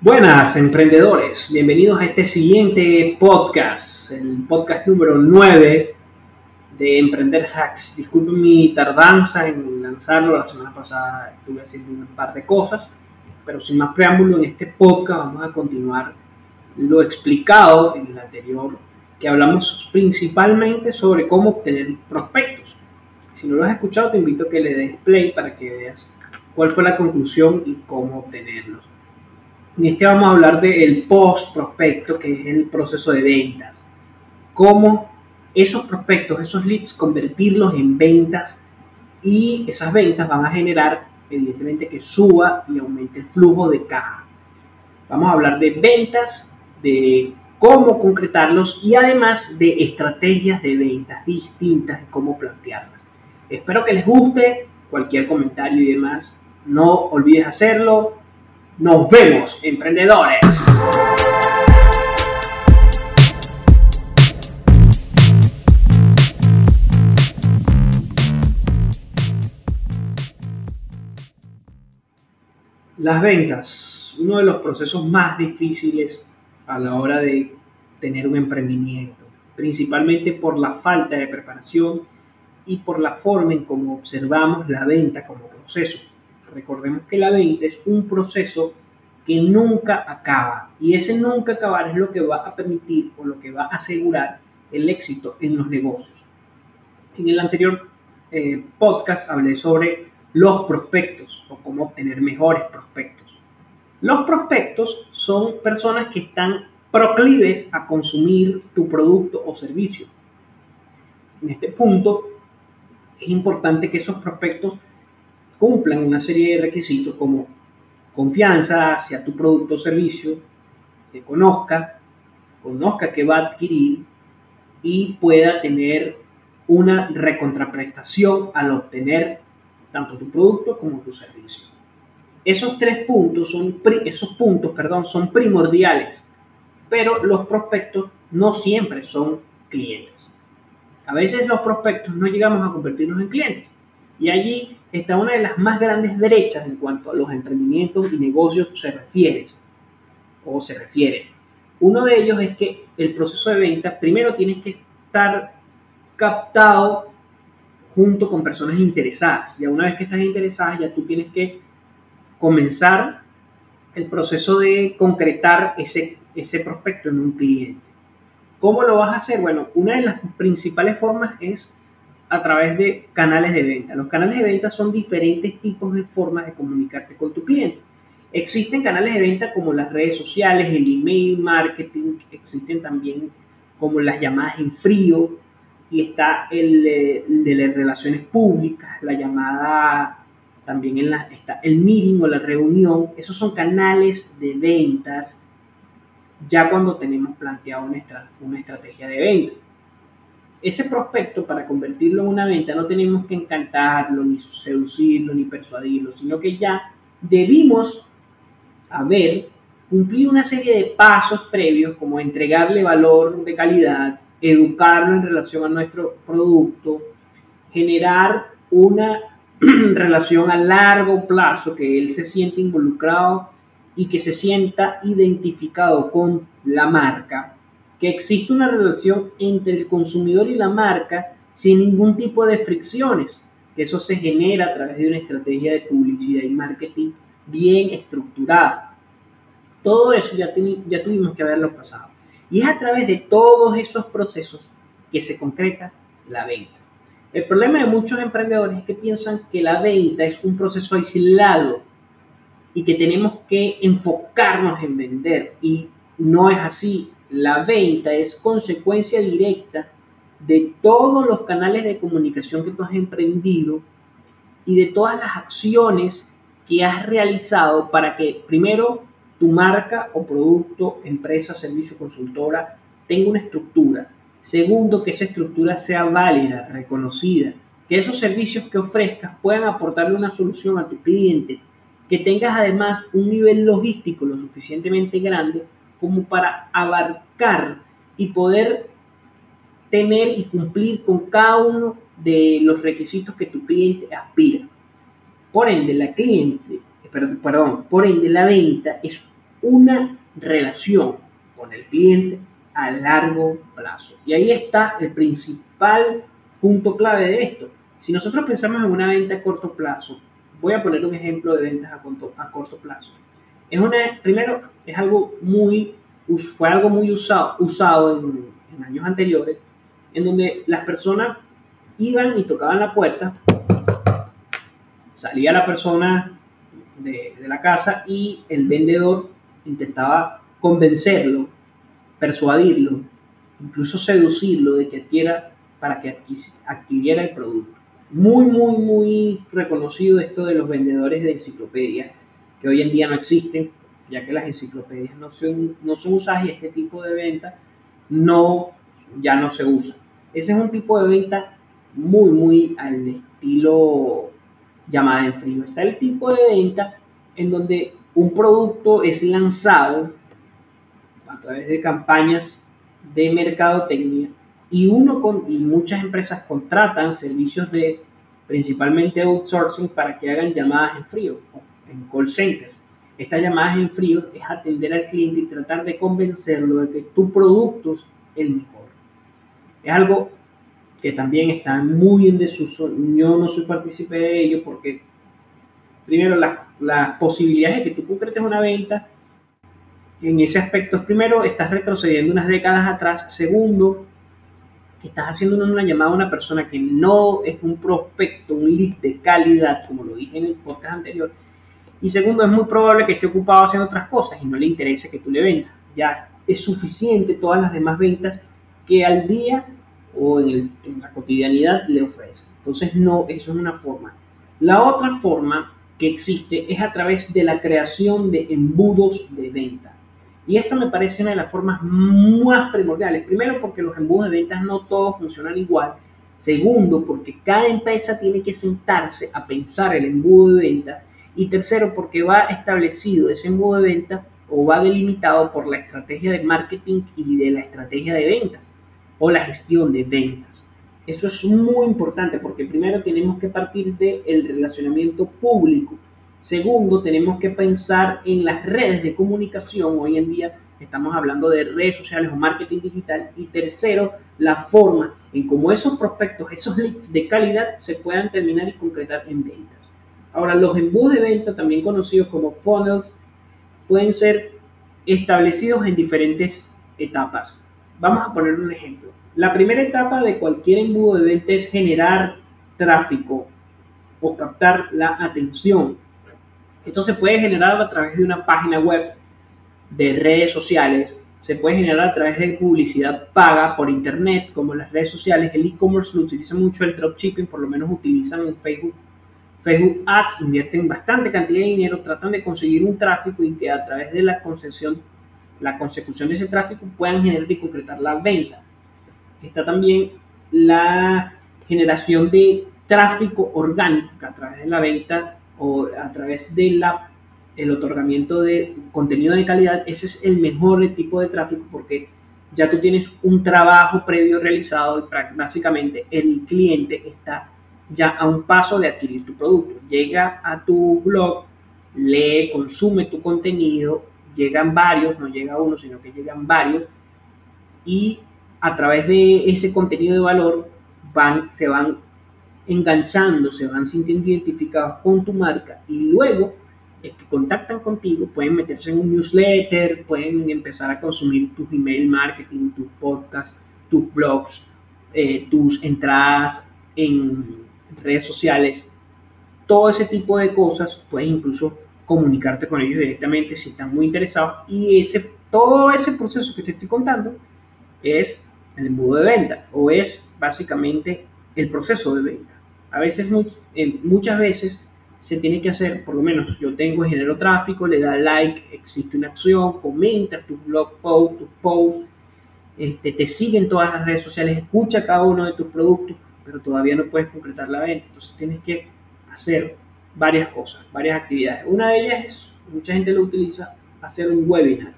Buenas emprendedores, bienvenidos a este siguiente podcast, el podcast número 9 de Emprender Hacks. Disculpen mi tardanza en lanzarlo, la semana pasada estuve haciendo un par de cosas, pero sin más preámbulo en este podcast vamos a continuar lo explicado en el anterior, que hablamos principalmente sobre cómo obtener prospectos. Si no lo has escuchado te invito a que le des play para que veas cuál fue la conclusión y cómo obtenerlos. En este vamos a hablar del post prospecto, que es el proceso de ventas. Cómo esos prospectos, esos leads, convertirlos en ventas y esas ventas van a generar, evidentemente, que suba y aumente el flujo de caja. Vamos a hablar de ventas, de cómo concretarlos y además de estrategias de ventas distintas y cómo plantearlas. Espero que les guste, cualquier comentario y demás, no olvides hacerlo, nos vemos, emprendedores. Las ventas, uno de los procesos más difíciles a la hora de tener un emprendimiento, principalmente por la falta de preparación y por la forma en cómo observamos la venta como proceso. Recordemos que la venta es un proceso que nunca acaba y ese nunca acabar es lo que va a permitir o lo que va a asegurar el éxito en los negocios. En el anterior eh, podcast hablé sobre los prospectos o cómo obtener mejores prospectos. Los prospectos son personas que están proclives a consumir tu producto o servicio. En este punto es importante que esos prospectos cumplan una serie de requisitos como confianza hacia tu producto o servicio, que conozca, conozca que va a adquirir y pueda tener una recontraprestación al obtener tanto tu producto como tu servicio. Esos tres puntos son, esos puntos, perdón, son primordiales, pero los prospectos no siempre son clientes. A veces los prospectos no llegamos a convertirnos en clientes y allí está una de las más grandes brechas en cuanto a los emprendimientos y negocios se refiere o se refiere. Uno de ellos es que el proceso de venta primero tienes que estar captado junto con personas interesadas. Ya una vez que estás interesada, ya tú tienes que comenzar el proceso de concretar ese, ese prospecto en un cliente. ¿Cómo lo vas a hacer? Bueno, una de las principales formas es a través de canales de venta. Los canales de venta son diferentes tipos de formas de comunicarte con tu cliente. Existen canales de venta como las redes sociales, el email marketing, existen también como las llamadas en frío y está el, de las relaciones públicas, la llamada también en la, está el meeting o la reunión. Esos son canales de ventas ya cuando tenemos planteado una estrategia de venta ese prospecto, para convertirlo en una venta, no tenemos que encantarlo, ni seducirlo, ni persuadirlo, sino que ya debimos haber cumplido una serie de pasos previos, como entregarle valor de calidad, educarlo en relación a nuestro producto, generar una relación a largo plazo, que él se siente involucrado y que se sienta identificado con la marca que existe una relación entre el consumidor y la marca sin ningún tipo de fricciones, que eso se genera a través de una estrategia de publicidad y marketing bien estructurada. Todo eso ya, ya tuvimos que haberlo pasado. Y es a través de todos esos procesos que se concreta la venta. El problema de muchos emprendedores es que piensan que la venta es un proceso aislado y que tenemos que enfocarnos en vender. Y no es así la venta es consecuencia directa de todos los canales de comunicación que tú has emprendido y de todas las acciones que has realizado para que primero tu marca o producto, empresa, servicio, consultora tenga una estructura. Segundo, que esa estructura sea válida, reconocida, que esos servicios que ofrezcas puedan aportarle una solución a tu cliente, que tengas además un nivel logístico lo suficientemente grande como para abarcar y poder tener y cumplir con cada uno de los requisitos que tu cliente aspira. Por ende, la cliente, perdón, por ende la venta es una relación con el cliente a largo plazo. Y ahí está el principal punto clave de esto. Si nosotros pensamos en una venta a corto plazo, voy a poner un ejemplo de ventas a corto, a corto plazo. Es una, primero, es algo muy, fue algo muy usado, usado en, años anteriores, en donde las personas iban y tocaban la puerta, salía la persona de, de, la casa y el vendedor intentaba convencerlo, persuadirlo, incluso seducirlo de que adquiera para que adquiriera el producto. Muy, muy, muy reconocido esto de los vendedores de enciclopedias, que hoy en día no existen, ya que las enciclopedias no son, no son usadas y este tipo de venta no, ya no se usa. Ese es un tipo de venta muy, muy al estilo llamada en frío. Está el tipo de venta en donde un producto es lanzado a través de campañas de mercadotecnia y uno con, y muchas empresas contratan servicios de principalmente outsourcing para que hagan llamadas en frío, en call centers. Estas llamadas en frío es atender al cliente y tratar de convencerlo de que tu producto es el mejor. Es algo que también está muy en desuso. Yo no soy partícipe de ello porque, primero, las, las posibilidades de que tú concretes una venta en ese aspecto, primero, estás retrocediendo unas décadas atrás. Segundo, estás haciendo una llamada a una persona que no es un prospecto, un lead de calidad, como lo dije en el podcast anterior. Y segundo, es muy probable que esté ocupado haciendo otras cosas y no le interese que tú le vendas. Ya es suficiente todas las demás ventas que al día o en, la cotidianidad le ofrece. Entonces, no, eso es una forma. La otra forma que existe es a través de la creación de embudos de venta. Y esa me parece una de las formas más primordiales. Primero, porque los embudos de ventas no todos funcionan igual. Segundo, porque cada empresa tiene que sentarse a pensar el embudo de venta. Y tercero, porque va establecido ese embudo de venta o va delimitado por la estrategia de marketing y de la estrategia de ventas o la gestión de ventas. Eso es muy importante porque primero tenemos que partir del relacionamiento público Segundo, tenemos que pensar en las redes de comunicación. Hoy en día estamos hablando de redes sociales o marketing digital. Y tercero, la forma en cómo esos prospectos, esos leads de calidad se puedan terminar y concretar en ventas. Ahora, los embudos de venta, también conocidos como funnels, pueden ser establecidos en diferentes etapas. Vamos a poner un ejemplo. La primera etapa de cualquier embudo de venta es generar tráfico o captar la atención esto se puede generar a través de una página web, de redes sociales, se puede generar a través de publicidad paga por internet, como las redes sociales. El e-commerce lo utiliza mucho el dropshipping, por lo menos utilizan en Facebook. Facebook Ads invierten bastante cantidad de dinero, tratan de conseguir un tráfico y que a través de la concesión, la consecución de ese tráfico puedan generar y concretar la venta. Está también la generación de tráfico orgánico a través de la venta o a través del el otorgamiento de contenido de calidad, ese es el mejor tipo de tráfico porque ya tú tienes un trabajo previo realizado y básicamente el cliente está ya a un paso de adquirir tu producto. Llega a tu blog, lee, consume tu contenido, llegan varios, no llega uno, sino que llegan varios y a través de ese contenido de valor van, se van enganchando, se van sintiendo identificados con tu marca y luego es que contactan contigo, pueden meterse en un newsletter, pueden empezar a consumir tus email marketing, tus podcasts, tus blogs, eh, tus entradas en redes sociales, todo ese tipo de cosas, puedes incluso comunicarte con ellos directamente si están muy interesados. Y ese, todo ese proceso que te estoy contando es el embudo de venta o es básicamente el proceso de venta. A veces, muchas veces se tiene que hacer, por lo menos yo tengo genero tráfico, le da like, existe una acción, comenta tus blog posts, tus posts, este, te siguen todas las redes sociales, escucha cada uno de tus productos, pero todavía no puedes concretar la venta. Entonces tienes que hacer varias cosas, varias actividades. Una de ellas es, mucha gente lo utiliza, hacer un webinar.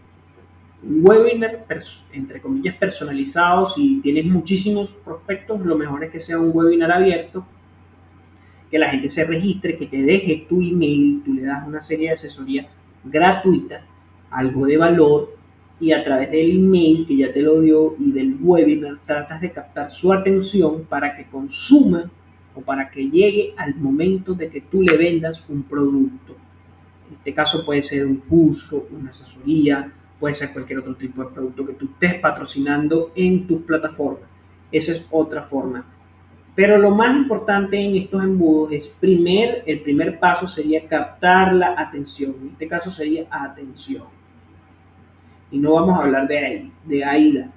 Un webinar, entre comillas, personalizado. Si tienes muchísimos prospectos, lo mejor es que sea un webinar abierto que la gente se registre, que te deje tu email, tú le das una serie de asesoría gratuita algo de valor y a través del email que ya te lo dio y del webinar tratas de captar su atención para que consuma o para que llegue al momento de que tú le vendas un producto. En este caso puede ser un curso, una asesoría, puede ser cualquier otro tipo de producto que tú estés patrocinando en tus plataformas. Esa es otra forma. Pero lo más importante en estos embudos es, primer, el primer paso sería captar la atención. En este caso sería atención. Y no vamos a hablar de, de AIDA.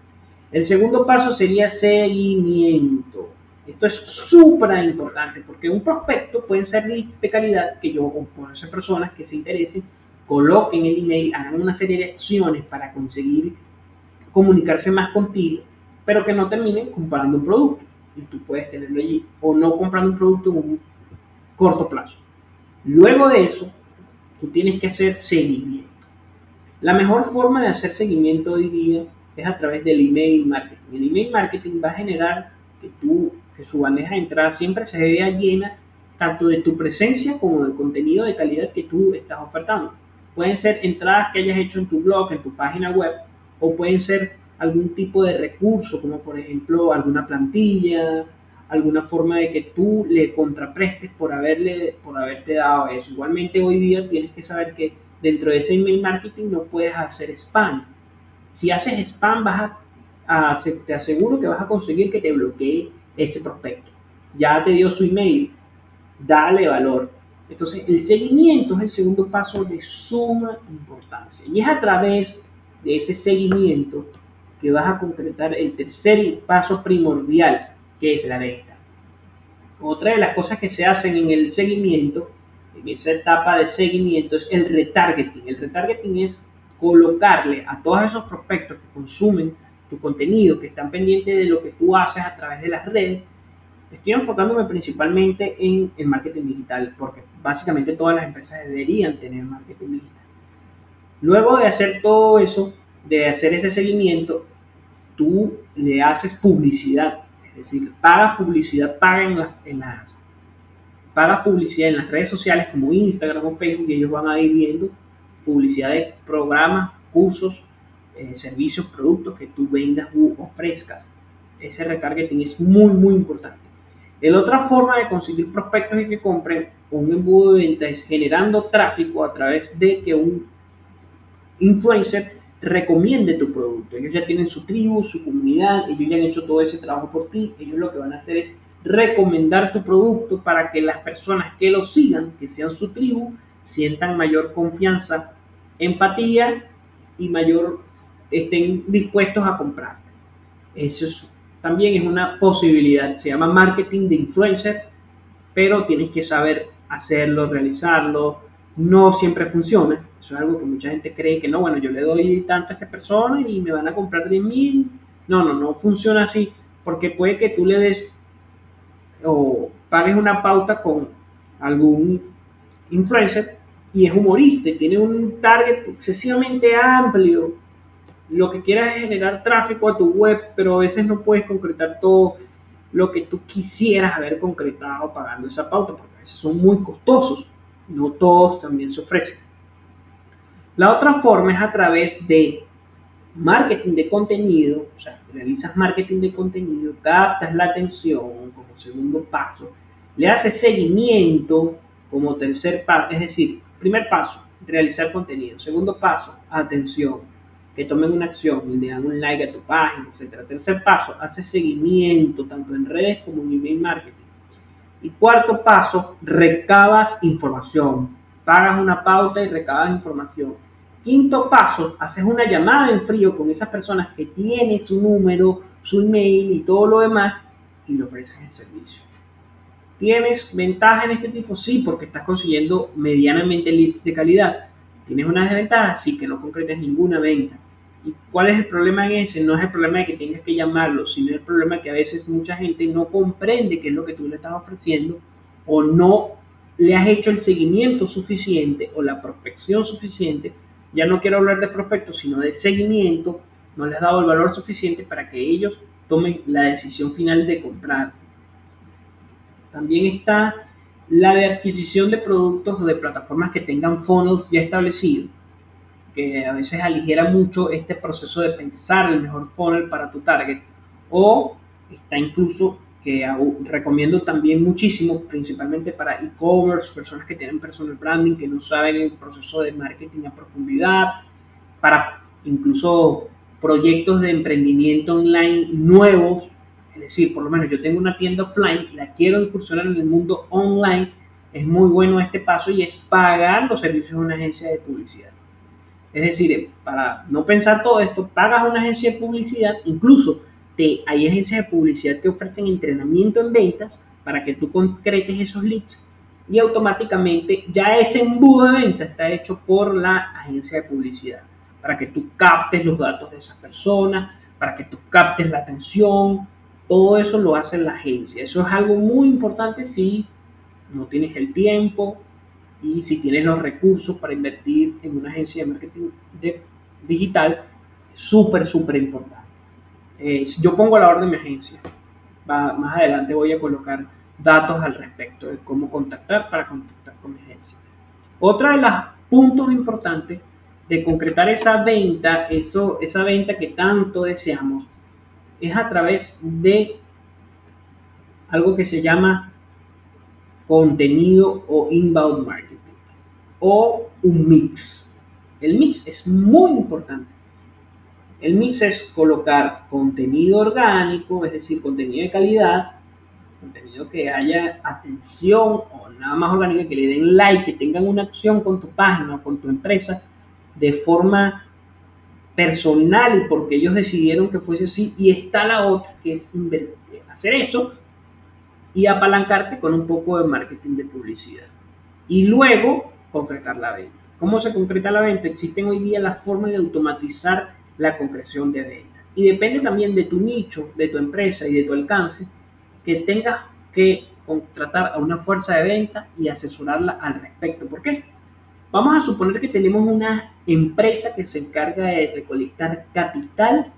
El segundo paso sería seguimiento. Esto es súper importante porque un prospecto pueden ser leads de calidad que yo o pueden ser personas que se interesen, coloquen el email, hagan una serie de acciones para conseguir comunicarse más contigo, pero que no terminen comprando un producto. Y tú puedes tenerlo allí o no comprando un producto en un corto plazo. Luego de eso, tú tienes que hacer seguimiento. La mejor forma de hacer seguimiento hoy día es a través del email marketing. El email marketing va a generar que tú que su bandeja de entrada siempre se vea llena tanto de tu presencia como del contenido de calidad que tú estás ofertando. Pueden ser entradas que hayas hecho en tu blog, en tu página web, o pueden ser algún tipo de recurso, como por ejemplo alguna plantilla, alguna forma de que tú le contraprestes por, haberle, por haberte dado eso. Igualmente hoy día tienes que saber que dentro de ese email marketing no puedes hacer spam. Si haces spam, vas a, te aseguro que vas a conseguir que te bloquee ese prospecto. Ya te dio su email, dale valor. Entonces, el seguimiento es el segundo paso de suma importancia. Y es a través de ese seguimiento que vas a concretar el tercer paso primordial, que es la venta. Otra de las cosas que se hacen en el seguimiento, en esa etapa de seguimiento, es el retargeting. El retargeting es colocarle a todos esos prospectos que consumen tu contenido, que están pendientes de lo que tú haces a través de las redes, estoy enfocándome principalmente en el marketing digital, porque básicamente todas las empresas deberían tener marketing digital. Luego de hacer todo eso, de hacer ese seguimiento, tú le haces publicidad, es decir, pagas publicidad, en las, pagas publicidad en las redes sociales como Instagram o Facebook y ellos van a ir viendo publicidad de programas, cursos, eh, servicios, productos que tú vendas u ofrezcas. Ese retargeting es muy, muy importante. La otra forma de conseguir prospectos y que compren un embudo de venta es generando tráfico a través de que un influencer recomiende tu producto. Ellos ya tienen su tribu, su comunidad, ellos ya han hecho todo ese trabajo por ti. Ellos lo que van a hacer es recomendar tu producto para que las personas que lo sigan, que sean su tribu, sientan mayor confianza, empatía y mayor estén dispuestos a comprar. Eso también es una posibilidad. Se llama marketing de influencer, pero tienes que saber hacerlo, realizarlo. No siempre funciona. Eso es algo que mucha gente cree que no, bueno, yo le doy tanto a esta persona y me van a comprar 10 mil. No, no, no funciona así. Porque puede que tú le des o pagues una pauta con algún influencer y es humorista y tiene un target excesivamente amplio lo que quieras es generar tráfico a tu web, pero a veces no puedes concretar todo lo que tú quisieras haber concretado pagando esa pauta, porque a veces son muy costosos. No todos también se ofrecen. La otra forma es a través de marketing de contenido, o sea, realizas marketing de contenido, captas la atención como segundo paso, le haces seguimiento como tercer paso, es decir, primer paso, realizar contenido, segundo paso, atención, que tomen una acción le dan un like a tu página, etc. Tercer paso, hace seguimiento tanto en redes como en email marketing. Y cuarto paso, recabas información. Pagas una pauta y recabas información. Quinto paso, haces una llamada en frío con esas personas que tienen su número, su email y todo lo demás y le ofreces el servicio. ¿Tienes ventaja en este tipo? Sí, porque estás consiguiendo medianamente leads de calidad. ¿Tienes una desventaja? Sí, que no concretes ninguna venta. ¿Y cuál es el problema en ese? No es el problema de que tengas que llamarlo, sino el problema que a veces mucha gente no comprende qué es lo que tú le estás ofreciendo o no le has hecho el seguimiento suficiente o la prospección suficiente. Ya no quiero hablar de prospecto, sino de seguimiento. No les has dado el valor suficiente para que ellos tomen la decisión final de comprar. También está la de adquisición de productos o de plataformas que tengan funnels ya establecidos que a veces aligera mucho este proceso de pensar el mejor funnel para tu target. O está incluso que recomiendo también muchísimo, principalmente para e-commerce, personas que tienen personal branding, que no saben el proceso de marketing a profundidad, para incluso proyectos de emprendimiento online nuevos, es decir, por lo menos yo tengo una tienda offline, la quiero incursionar en el mundo online, es muy bueno este paso y es pagar los servicios de una agencia de publicidad. Es decir, para no pensar todo esto, pagas una agencia de publicidad, incluso hay agencias de publicidad que ofrecen entrenamiento en ventas para que tú concretes esos leads y automáticamente ya ese embudo de venta está hecho por la agencia de publicidad para que tú captes los datos de esas personas, para que tú captes la atención, todo eso lo hace la agencia. Eso es algo muy importante si no tienes el tiempo y si tienes los recursos para invertir en una agencia de marketing digital, súper, súper importante. Eh, yo pongo la orden de mi agencia. más adelante voy a colocar datos al respecto de cómo contactar para contactar con mi agencia. Otra de los puntos importantes de concretar esa venta, eso, esa venta que tanto deseamos, es a través de algo que se llama contenido o inbound marketing o un mix. El mix es muy importante. El mix es colocar contenido orgánico, es decir, contenido de calidad, contenido que haya atención o nada más orgánico, que le den like, que tengan una acción con tu página o con tu empresa de forma personal y porque ellos decidieron que fuese así. Y está la otra, que es hacer eso y apalancarte con un poco de marketing de publicidad. Y luego concretar la venta. ¿Cómo se concreta la venta? Existen hoy día las formas de automatizar la concreción de venta. Y depende también de tu nicho, de tu empresa y de tu alcance, que tengas que contratar a una fuerza de venta y asesorarla al respecto. ¿Por qué? Vamos a suponer que tenemos una empresa que se encarga de recolectar capital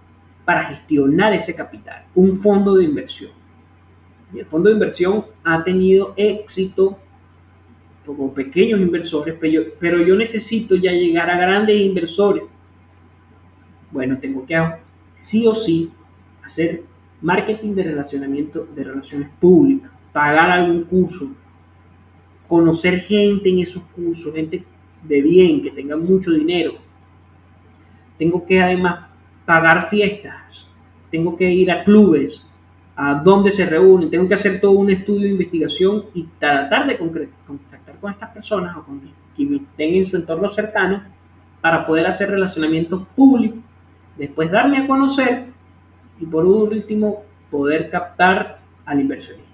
para gestionar ese capital, un fondo de inversión. Y el fondo de inversión ha tenido éxito como pequeños inversores, pero yo, pero yo necesito ya llegar a grandes inversores. Bueno, tengo que sí o sí hacer marketing de relacionamiento, de relaciones públicas, pagar algún curso, conocer gente en esos cursos, gente de bien, que tengan mucho dinero. Tengo que además pagar fiestas, tengo que ir a clubes, a donde se reúnen, tengo que hacer todo un estudio de investigación y tratar de contactar con estas personas o con quienes estén en su entorno cercano para poder hacer relacionamientos públicos, después darme a conocer y por último poder captar al inversionista.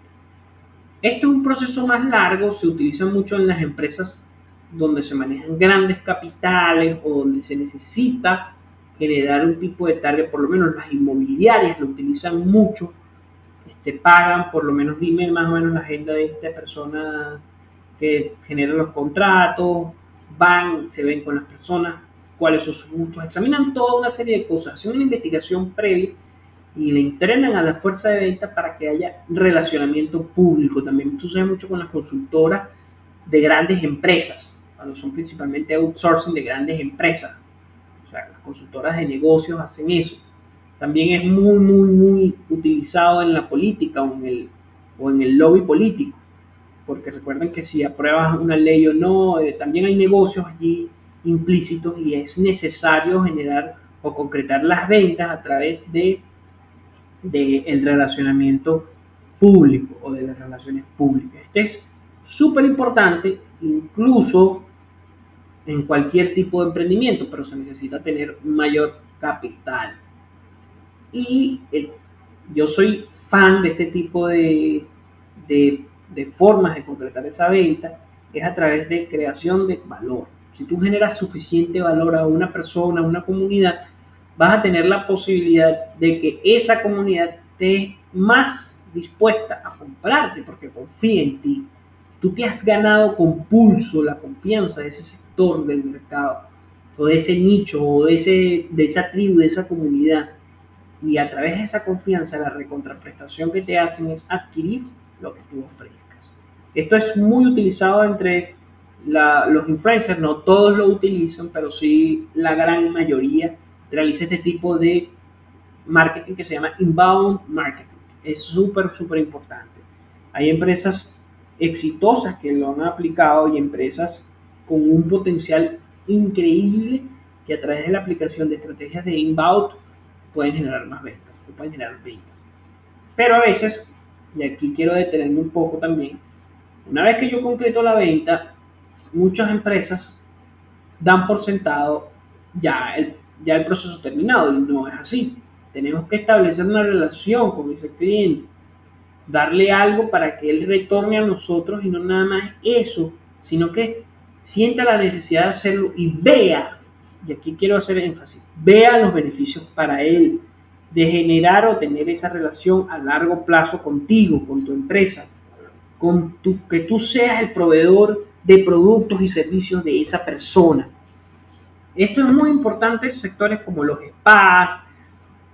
Esto es un proceso más largo, se utiliza mucho en las empresas donde se manejan grandes capitales o donde se necesita generar un tipo de target, por lo menos las inmobiliarias lo utilizan mucho, este, pagan, por lo menos dime más o menos la agenda de esta persona que genera los contratos, van, se ven con las personas, cuáles son sus gustos, examinan toda una serie de cosas, hacen una investigación previa y le entrenan a la fuerza de venta para que haya relacionamiento público. También sucede mucho con las consultoras de grandes empresas cuando son principalmente outsourcing de grandes empresas. O sea, las consultoras de negocios hacen eso. También es muy, muy, muy utilizado en la política o en el, o en el lobby político. Porque recuerden que si apruebas una ley o no, eh, también hay negocios allí implícitos y es necesario generar o concretar las ventas a través de, el relacionamiento público o de las relaciones públicas. Este es súper importante, incluso en cualquier tipo de emprendimiento, pero se necesita tener mayor capital. Y yo soy fan de este tipo de, formas de concretar esa venta, es a través de creación de valor. Si tú generas suficiente valor a una persona, a una comunidad, vas a tener la posibilidad de que esa comunidad esté más dispuesta a comprarte porque confía en ti. Tú te has ganado con pulso la confianza de ese del mercado, o de ese nicho, o de, ese, de esa tribu, de esa comunidad. Y a través de esa confianza, la recontraprestación que te hacen es adquirir lo que tú ofrezcas. Esto es muy utilizado entre los influencers, no todos lo utilizan, pero sí la gran mayoría realiza este tipo de marketing que se llama inbound marketing. Es súper, súper importante. Hay empresas exitosas que lo han aplicado y empresas con un potencial increíble que a través de la aplicación de estrategias de inbound pueden generar más ventas, pueden generar ventas. Pero a veces, y aquí quiero detenerme un poco también, una vez que yo concreto la venta, muchas empresas dan por sentado ya el, ya el proceso terminado y no es así. Tenemos que establecer una relación con ese cliente, darle algo para que él retorne a nosotros y no nada más eso, sino que sienta la necesidad de hacerlo y vea, y aquí quiero hacer énfasis, vea los beneficios para él de generar o tener esa relación a largo plazo contigo, con tu empresa, con tu, que tú seas el proveedor de productos y servicios de esa persona. Esto es muy importante en sectores como los spas,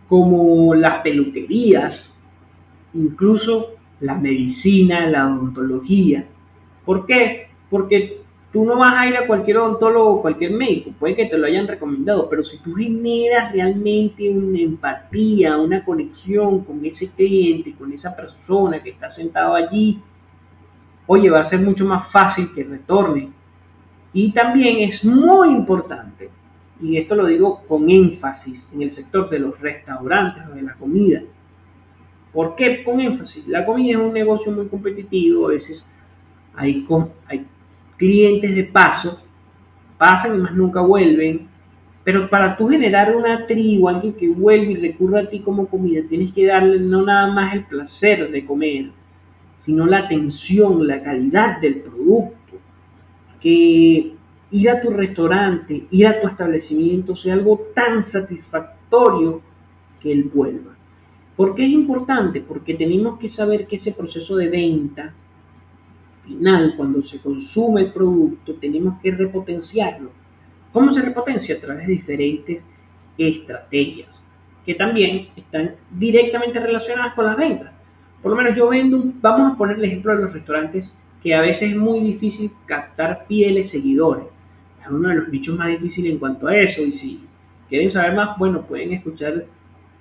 como las peluquerías, incluso la medicina, la odontología. ¿Por qué? Porque tú no vas a ir a cualquier odontólogo o cualquier médico, puede que te lo hayan recomendado, pero si tú generas realmente una empatía, una conexión con ese cliente, con esa persona que está sentado allí, oye, va a ser mucho más fácil que retorne. Y también es muy importante, y esto lo digo con énfasis, en el sector de los restaurantes o de la comida. ¿Por qué con énfasis? La comida es un negocio muy competitivo, a veces hay, hay clientes de paso, pasan y más nunca vuelven, pero para tú generar una tribu, alguien que vuelve y recurra a ti como comida, tienes que darle no nada más el placer de comer, sino la atención, la calidad del producto. Que ir a tu restaurante, ir a tu establecimiento sea algo tan satisfactorio que él vuelva. ¿Por qué es importante? Porque tenemos que saber que ese proceso de venta final, cuando se consume el producto, tenemos que repotenciarlo. ¿Cómo se repotencia? A través de diferentes estrategias que también están directamente relacionadas con las ventas. Por lo menos yo vendo, vamos a poner el ejemplo de los restaurantes, que a veces es muy difícil captar fieles seguidores. Es uno de los nichos más difíciles en cuanto a eso. Y si quieren saber más, bueno, pueden escuchar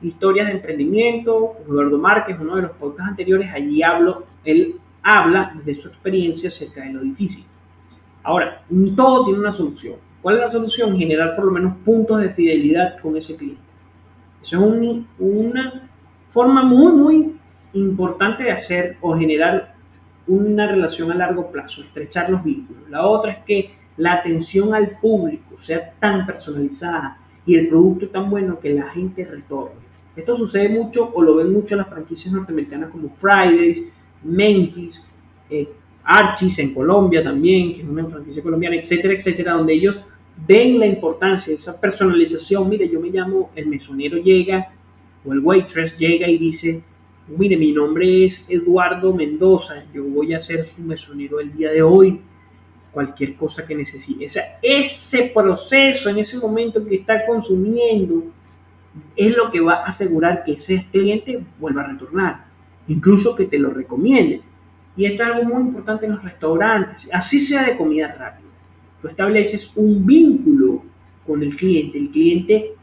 historias de emprendimiento. Eduardo Márquez, uno de los podcasts anteriores, allí hablo, él habla de su experiencia acerca de lo difícil. Ahora, todo tiene una solución. ¿Cuál es la solución? Generar por lo menos puntos de fidelidad con ese cliente. Eso es una forma muy, muy importante de hacer o generar una relación a largo plazo, estrechar los vínculos. La otra es que la atención al público sea tan personalizada y el producto tan bueno que la gente retorne. Esto sucede mucho o lo ven mucho en las franquicias norteamericanas como Fridays, Memphis, eh, Archis en Colombia también, que es una franquicia colombiana, etcétera, etcétera, donde ellos ven la importancia de esa personalización. Mire, yo me llamo, el mesonero llega o el waitress llega y dice, mire, mi nombre es Eduardo Mendoza, yo voy a ser su mesonero el día de hoy, cualquier cosa que necesite. O ese proceso, en ese momento que está consumiendo, es lo que va a asegurar que ese cliente vuelva a retornar, incluso que te lo recomiende. Y esto es algo muy importante en los restaurantes, así sea de comida rápida. Tú estableces un vínculo con el cliente, el cliente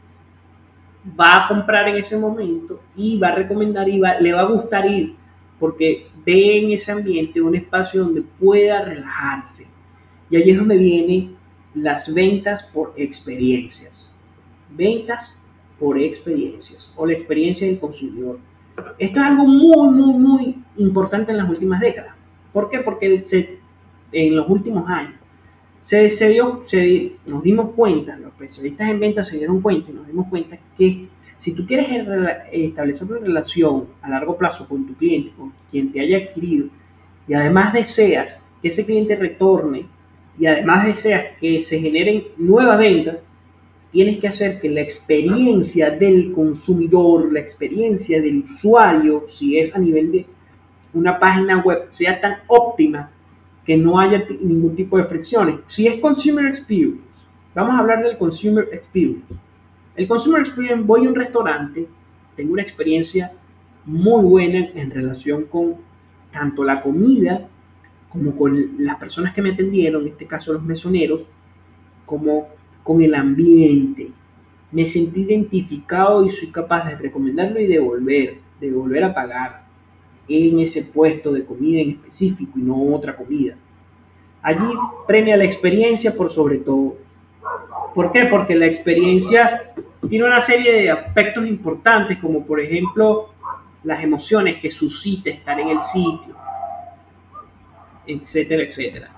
va a comprar en ese momento y va a recomendar y le va a gustar ir porque ve en ese ambiente un espacio donde pueda relajarse. Y allí es donde vienen las ventas por experiencias. Ventas por experiencias o la experiencia del consumidor. Esto es algo muy, muy, muy importante en las últimas décadas. ¿Por qué? Porque en los últimos años se, se, dio, se, nos dimos cuenta, los especialistas en ventas se dieron cuenta y nos dimos cuenta que si tú quieres establecer una relación a largo plazo con tu cliente, con quien te haya adquirido, y además deseas que ese cliente retorne, y además deseas que se generen nuevas ventas, tienes que hacer que la experiencia del consumidor, la experiencia del usuario, si es a nivel de una página web, sea tan óptima que no haya ningún tipo de fricciones. Si es Consumer Experience, vamos a hablar del Consumer Experience. El Consumer Experience, voy a un restaurante, tengo una experiencia muy buena en relación con tanto la comida como con las personas que me atendieron, en este caso los mesoneros, como con el ambiente. Me sentí identificado y soy capaz de recomendarlo y devolver, de volver a pagar en ese puesto de comida en específico y no otra comida. Allí premia la experiencia por sobre todo. ¿Por qué? Porque la experiencia tiene una serie de aspectos importantes, como por ejemplo las emociones que suscita estar en el sitio, etcétera, etcétera.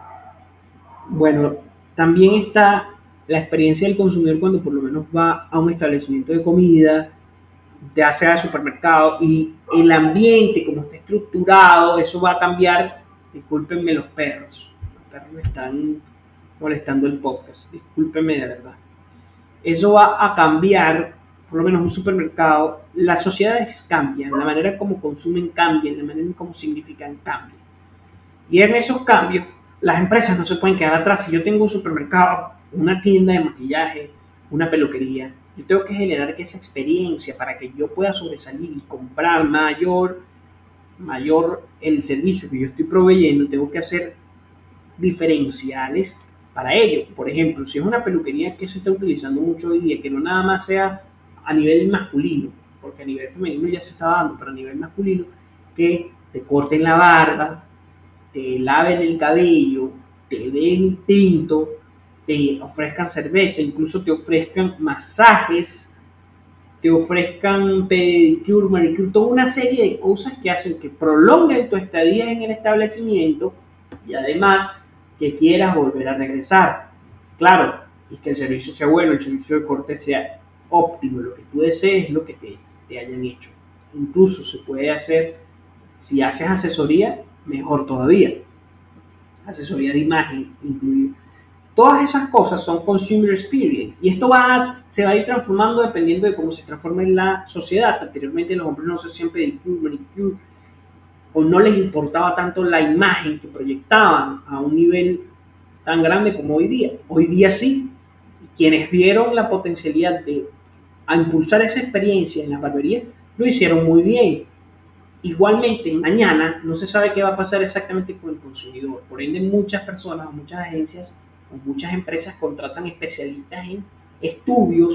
Bueno, también está la experiencia del consumidor cuando por lo menos va a un establecimiento de comida, ya sea de supermercado, y el ambiente, como está estructurado, eso va a cambiar. Discúlpenme los perros, los perros me están molestando el podcast, discúlpenme de verdad. Eso va a cambiar, por lo menos un supermercado, las sociedades cambian, la manera como consumen cambia, la manera como significan cambia. Y en esos cambios, las empresas no se pueden quedar atrás. Si yo tengo un supermercado, una tienda de maquillaje, una peluquería, yo tengo que generar esa experiencia para que yo pueda sobresalir y comprar mayor, mayor el servicio que yo estoy proveyendo. Tengo que hacer diferenciales para ello. Por ejemplo, si es una peluquería que se está utilizando mucho hoy día, que no nada más sea a nivel masculino, porque a nivel femenino ya se está dando, pero a nivel masculino, que te corten la barba, te laven el cabello, te den tinto, te ofrezcan cerveza, incluso te ofrezcan masajes, te ofrezcan pedicure, manicure, toda una serie de cosas que hacen que prolonguen tu estadía en el establecimiento y además que quieras volver a regresar. Claro, y que el servicio sea bueno, el servicio de corte sea óptimo, lo que tú desees, lo que te, te hayan hecho. Incluso se puede hacer, si haces asesoría, mejor todavía. Asesoría de imagen incluida. Todas esas cosas son consumer experience y esto va se va a ir transformando dependiendo de cómo se transforme la sociedad. Anteriormente los hombres no se hacían pedicure, manicure o no les importaba tanto la imagen que proyectaban a un nivel tan grande como hoy día. Hoy día sí. Quienes vieron la potencialidad de impulsar esa experiencia en la barbería lo hicieron muy bien Igualmente, mañana no se sabe qué va a pasar exactamente con el consumidor. Por ende, muchas personas, muchas agencias muchas empresas contratan especialistas en estudios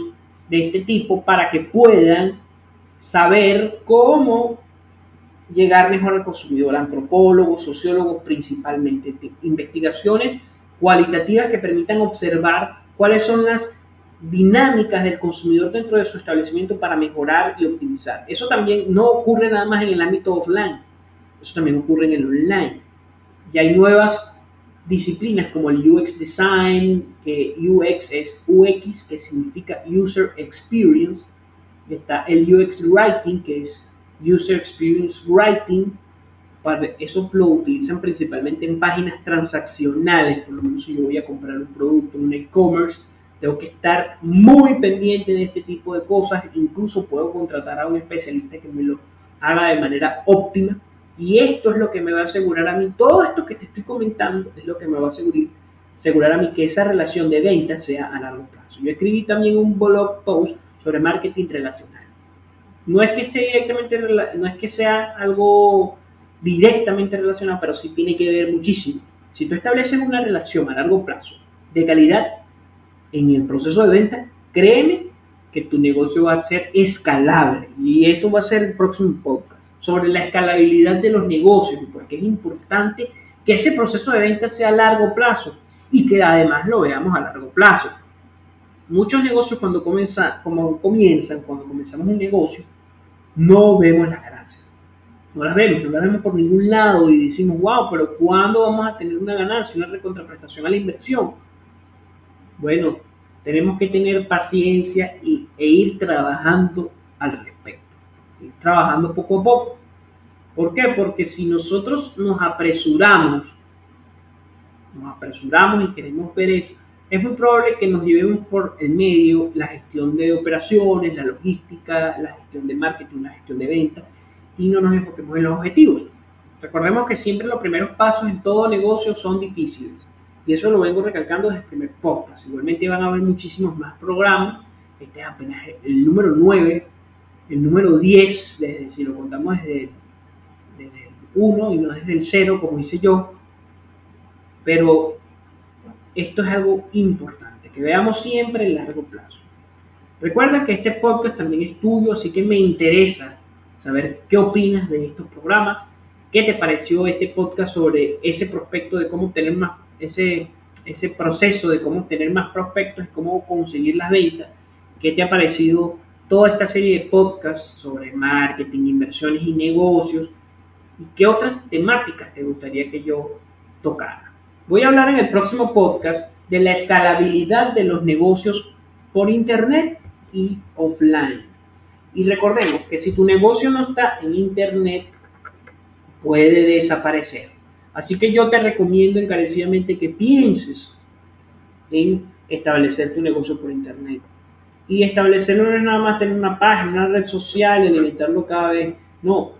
de este tipo para que puedan saber cómo llegar mejor al consumidor. Antropólogos, sociólogos principalmente. Investigaciones cualitativas que permitan observar cuáles son las dinámicas del consumidor dentro de su establecimiento para mejorar y optimizar. Eso también no ocurre nada más en el ámbito offline, eso también ocurre en el online. Y hay nuevas disciplinas como el UX Design, que UX es UX, que significa User Experience. Está el UX Writing, que es User Experience Writing. Para eso lo utilizan principalmente en páginas transaccionales, por lo menos si yo voy a comprar un producto en un e-commerce tengo que estar muy pendiente de este tipo de cosas, incluso puedo contratar a un especialista que me lo haga de manera óptima. Y esto es lo que me va a asegurar a mí, todo esto que te estoy comentando es lo que me va a asegurar, asegurar a mí que esa relación de venta sea a largo plazo. Yo escribí también un blog post sobre marketing relacional. No es que esté directamente, no es que sea algo directamente relacionado, pero sí tiene que ver muchísimo. Si tú estableces una relación a largo plazo de calidad, en el proceso de venta, créeme que tu negocio va a ser escalable. Y eso va a ser el próximo podcast sobre la escalabilidad de los negocios, porque es importante que ese proceso de venta sea a largo plazo y que además lo veamos a largo plazo. Muchos negocios cuando, como comienzan, cuando comenzamos un negocio, no vemos las ganancias. No las vemos, no las vemos por ningún lado y decimos, wow, pero ¿cuándo vamos a tener una ganancia, una recontraprestación a la inversión? Bueno, tenemos que tener paciencia y, e ir trabajando al respecto, trabajando poco a poco. ¿Por qué? Porque si nosotros nos apresuramos, nos apresuramos y queremos ver eso, es muy probable que nos llevemos por el medio la gestión de operaciones, la logística, la gestión de marketing, la gestión de ventas y no nos enfoquemos en los objetivos. Recordemos que siempre los primeros pasos en todo negocio son difíciles y eso lo vengo recalcando desde el primer podcast. Igualmente van a haber muchísimos más programas. Este es apenas el número 9, el número 10, desde, si lo contamos desde, el 1 y no desde el 0, como hice yo. pero esto es algo importante, que veamos siempre el largo plazo. Recuerda que este podcast también es tuyo, así que me interesa saber qué opinas de estos programas, qué te pareció este podcast sobre ese prospecto de cómo obtener más, ese, ese proceso de cómo obtener más prospectos, cómo conseguir las ventas, qué te ha parecido toda esta serie de podcasts sobre marketing, inversiones y negocios, y qué otras temáticas te gustaría que yo tocara. Voy a hablar en el próximo podcast de la escalabilidad de los negocios por Internet y offline. Y recordemos que si tu negocio no está en Internet, puede desaparecer. Así que yo te recomiendo encarecidamente que pienses en establecer tu negocio por Internet. Y establecerlo no es nada más tener una página, una red social, y editarlo cada vez. No,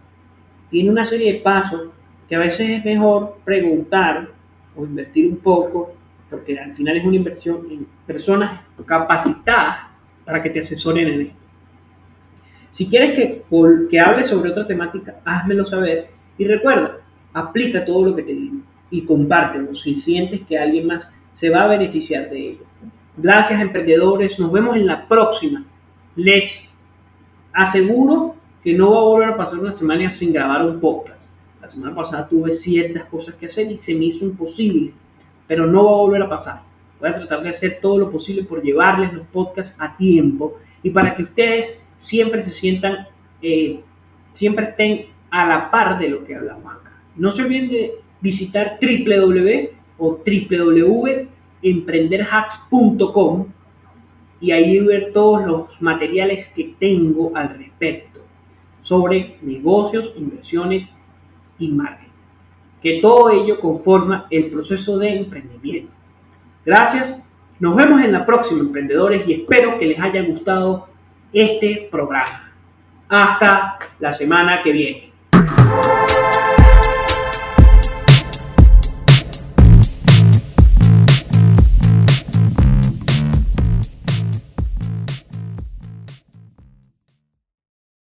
tiene una serie de pasos que a veces es mejor preguntar o invertir un poco, porque al final es una inversión en personas capacitadas para que te asesoren en esto. Si quieres que, que hable sobre otra temática, házmelo saber y recuerda, aplica todo lo que te digo y compártelo si sientes que alguien más se va a beneficiar de ello. Gracias emprendedores, nos vemos en la próxima. Les aseguro que no va a volver a pasar una semana sin grabar un podcast. La semana pasada tuve ciertas cosas que hacer y se me hizo imposible, pero no va a volver a pasar. Voy a tratar de hacer todo lo posible por llevarles los podcasts a tiempo y para que ustedes siempre se sientan, eh, siempre estén a la par de lo que hablamos acá. No se olviden de visitar www o www.emprenderhacks.com y ahí ver todos los materiales que tengo al respecto sobre negocios, inversiones y marketing. Que todo ello conforma el proceso de emprendimiento. Gracias. Nos vemos en la próxima, emprendedores, y espero que les haya gustado este programa. Hasta la semana que viene.